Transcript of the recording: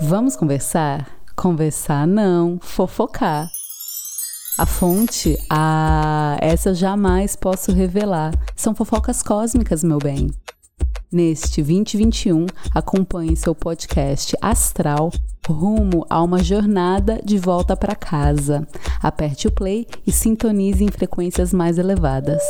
Vamos conversar? Conversar não, fofocar. A fonte? Ah, essa eu jamais posso revelar. São fofocas cósmicas, meu bem. Neste 2021, acompanhe seu podcast astral rumo a uma jornada de volta para casa. Aperte o play e sintonize em frequências mais elevadas.